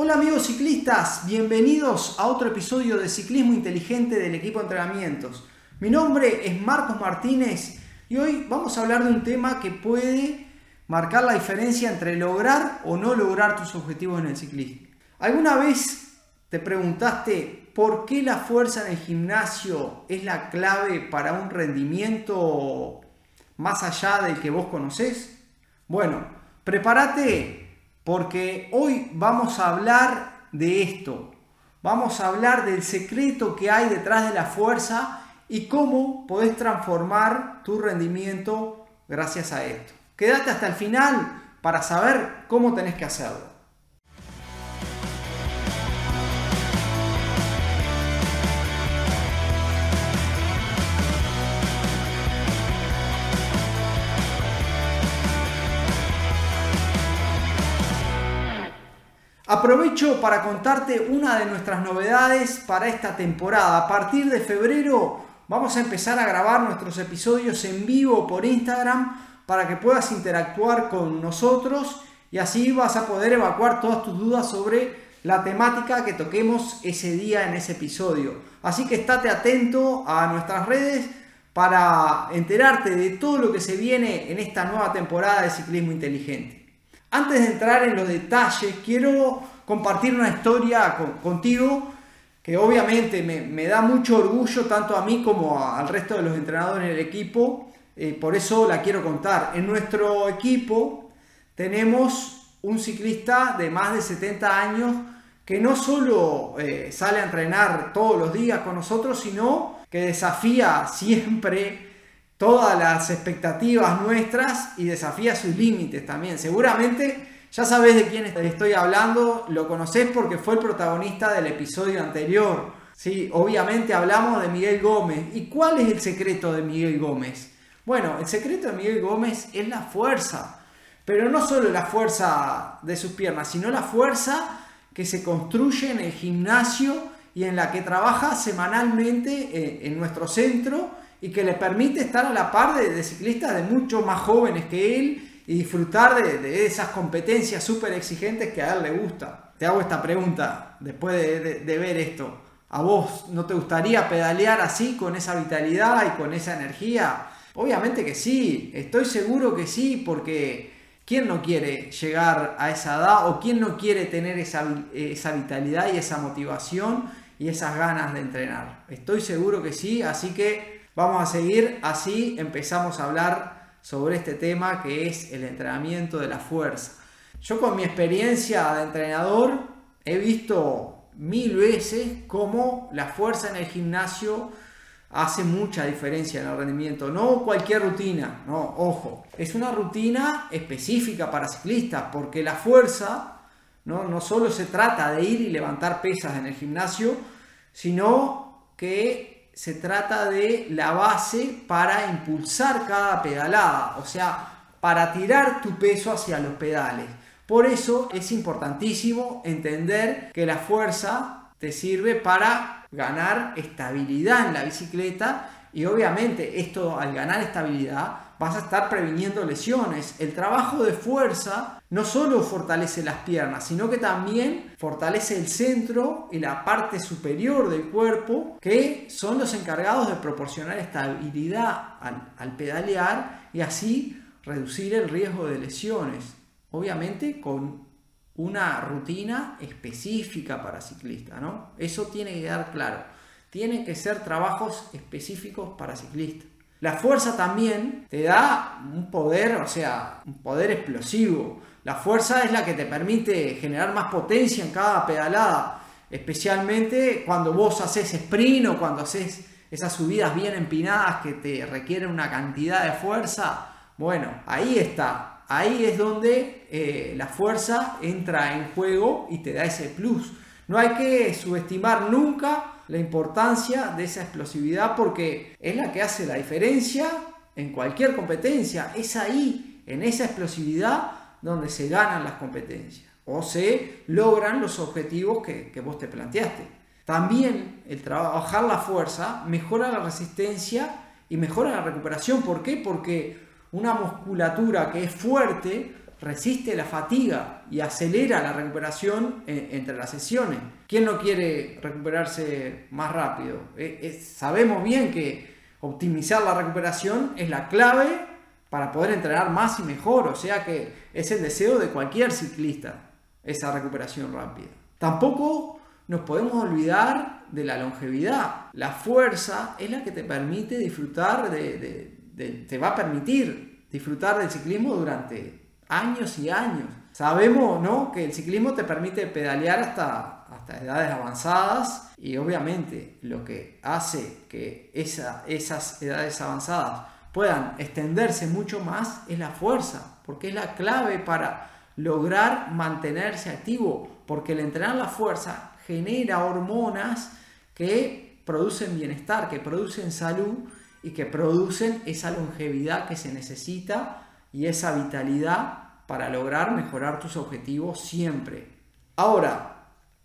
Hola amigos ciclistas, bienvenidos a otro episodio de Ciclismo Inteligente del equipo de entrenamientos. Mi nombre es Marcos Martínez y hoy vamos a hablar de un tema que puede marcar la diferencia entre lograr o no lograr tus objetivos en el ciclismo. ¿Alguna vez te preguntaste por qué la fuerza en el gimnasio es la clave para un rendimiento más allá del que vos conocés? Bueno, prepárate porque hoy vamos a hablar de esto. Vamos a hablar del secreto que hay detrás de la fuerza y cómo podés transformar tu rendimiento gracias a esto. Quédate hasta el final para saber cómo tenés que hacerlo. Aprovecho para contarte una de nuestras novedades para esta temporada. A partir de febrero vamos a empezar a grabar nuestros episodios en vivo por Instagram para que puedas interactuar con nosotros y así vas a poder evacuar todas tus dudas sobre la temática que toquemos ese día en ese episodio. Así que estate atento a nuestras redes para enterarte de todo lo que se viene en esta nueva temporada de ciclismo inteligente. Antes de entrar en los detalles, quiero compartir una historia contigo que obviamente me, da mucho orgullo tanto a mí como al resto de los entrenadores del equipo. Eh, por eso la quiero contar. En nuestro equipo tenemos un ciclista de más de 70 años que no solo eh, sale a entrenar todos los días con nosotros, sino que desafía siempre todas las expectativas nuestras y desafía sus límites también. Seguramente ya sabes de quién estoy hablando, lo conoces porque fue el protagonista del episodio anterior. Sí, obviamente hablamos de Miguel Gómez. ¿Y cuál es el secreto de Miguel Gómez? Bueno, el secreto de Miguel Gómez es la fuerza, pero no solo la fuerza de sus piernas, sino la fuerza que se construye en el gimnasio y en la que trabaja semanalmente eh, en nuestro centro y que le permite estar a la par de, ciclistas de mucho más jóvenes que él y disfrutar de, esas competencias súper exigentes que a él le gusta. Te hago esta pregunta después de, ver esto. ¿A vos no te gustaría pedalear así, con esa vitalidad y con esa energía? Obviamente que sí, estoy seguro que sí, porque ¿quién no quiere llegar a esa edad o quién no quiere tener esa, esa vitalidad y esa motivación y esas ganas de entrenar? Estoy seguro que sí, así que Vamos a seguir así, empezamos a hablar sobre este tema que es el entrenamiento de la fuerza. Yo con mi experiencia de entrenador he visto mil veces cómo la fuerza en el gimnasio hace mucha diferencia en el rendimiento. No cualquier rutina, no, ojo, es una rutina específica para ciclistas porque la fuerza no, no solo se trata de ir y levantar pesas en el gimnasio, sino que se trata de la base para impulsar cada pedalada, o sea, para tirar tu peso hacia los pedales. Por eso es importantísimo entender que la fuerza te sirve para ganar estabilidad en la bicicleta y obviamente esto al ganar estabilidad vas a estar previniendo lesiones. El trabajo de fuerza no solo fortalece las piernas, sino que también fortalece el centro y la parte superior del cuerpo, que son los encargados de proporcionar estabilidad al, pedalear y así reducir el riesgo de lesiones. Obviamente con una rutina específica para ciclistas, ¿no? Eso tiene que quedar claro. Tienen que ser trabajos específicos para ciclistas. La fuerza también te da un poder, o sea, un poder explosivo. La fuerza es la que te permite generar más potencia en cada pedalada, especialmente cuando vos haces sprint o cuando haces esas subidas bien empinadas que te requieren una cantidad de fuerza. Bueno, ahí está. Ahí es donde eh, la fuerza entra en juego y te da ese plus. No hay que subestimar nunca la importancia de esa explosividad porque es la que hace la diferencia en cualquier competencia. Es ahí, en esa explosividad, donde se ganan las competencias o se logran los objetivos que, que vos te planteaste. También el trabajar la fuerza mejora la resistencia y mejora la recuperación. ¿Por qué? Porque una musculatura que es fuerte resiste la fatiga y acelera la recuperación entre las sesiones. ¿Quién no quiere recuperarse más rápido? Eh, sabemos bien que optimizar la recuperación es la clave para poder entrenar más y mejor, o sea que es el deseo de cualquier ciclista, esa recuperación rápida. Tampoco nos podemos olvidar de la longevidad. La fuerza es la que te permite disfrutar de, te va a permitir disfrutar del ciclismo durante años y años. Sabemos ¿no? que el ciclismo te permite pedalear hasta, hasta edades avanzadas y obviamente lo que hace que esa, esas edades avanzadas puedan extenderse mucho más es la fuerza, porque es la clave para lograr mantenerse activo, porque el entrenar la fuerza genera hormonas que producen bienestar, que producen salud y que producen esa longevidad que se necesita y esa vitalidad para lograr mejorar tus objetivos siempre. Ahora,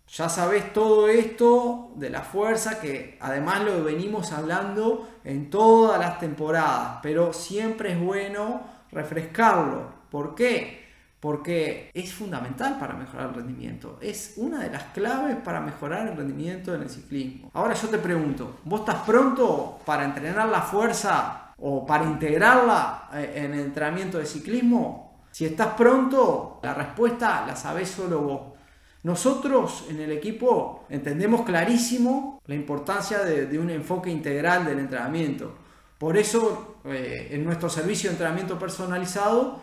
ya sabes todo esto de la fuerza que además lo venimos hablando en todas las temporadas, pero siempre es bueno refrescarlo. ¿Por qué? Porque es fundamental para mejorar el rendimiento. Es una de las claves para mejorar el rendimiento en el ciclismo. Ahora yo te pregunto, ¿vos estás pronto para entrenar la fuerza o para integrarla eh, en el entrenamiento de ciclismo? Si estás pronto, la respuesta la sabés solo vos. Nosotros en el equipo entendemos clarísimo la importancia de, un enfoque integral del entrenamiento. Por eso eh, en nuestro servicio de entrenamiento personalizado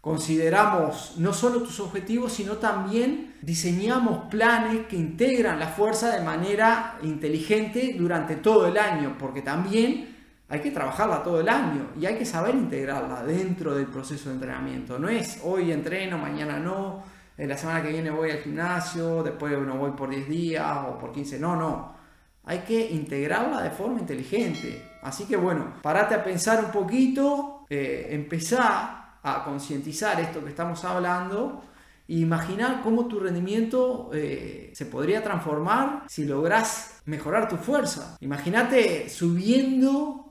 consideramos no solo tus objetivos, sino también diseñamos planes que integran la fuerza de manera inteligente durante todo el año, porque también hay que trabajarla todo el año y hay que saber integrarla dentro del proceso de entrenamiento. No es hoy entreno, mañana no la semana que viene voy al gimnasio, después no voy por 10 días o por 15, no, no. Hay que integrarla de forma inteligente. Así que bueno, parate a pensar un poquito, eh, empezá a concientizar esto que estamos hablando e imaginar cómo tu rendimiento eh, se podría transformar si logras mejorar tu fuerza. Imagínate subiendo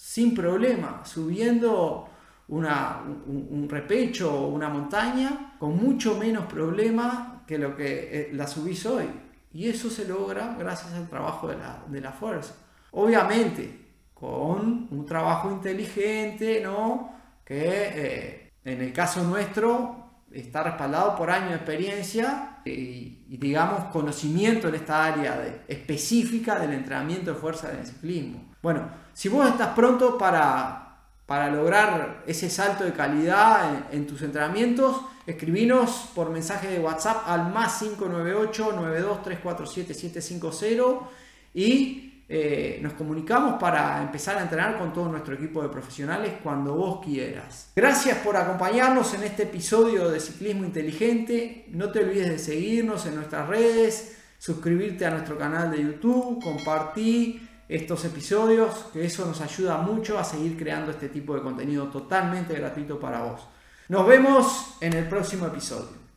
sin problema, subiendo un, repecho o una montaña con mucho menos problema que lo que eh, la subís hoy. Y eso se logra gracias al trabajo de la, fuerza. Obviamente, con un trabajo inteligente, ¿no? Que eh, en el caso nuestro está respaldado por años de experiencia y, y digamos conocimiento en esta área específica del entrenamiento de fuerza del ciclismo. Bueno, si vos estás pronto para para lograr ese salto de calidad en, tus entrenamientos, escribinos por mensaje de WhatsApp al más 598 92347 750 y eh, nos comunicamos para empezar a entrenar con todo nuestro equipo de profesionales cuando vos quieras. Gracias por acompañarnos en este episodio de Ciclismo Inteligente. No te olvides de seguirnos en nuestras redes, suscribirte a nuestro canal de YouTube, compartir estos episodios, que eso nos ayuda mucho a seguir creando este tipo de contenido totalmente gratuito para vos. Nos vemos en el próximo episodio.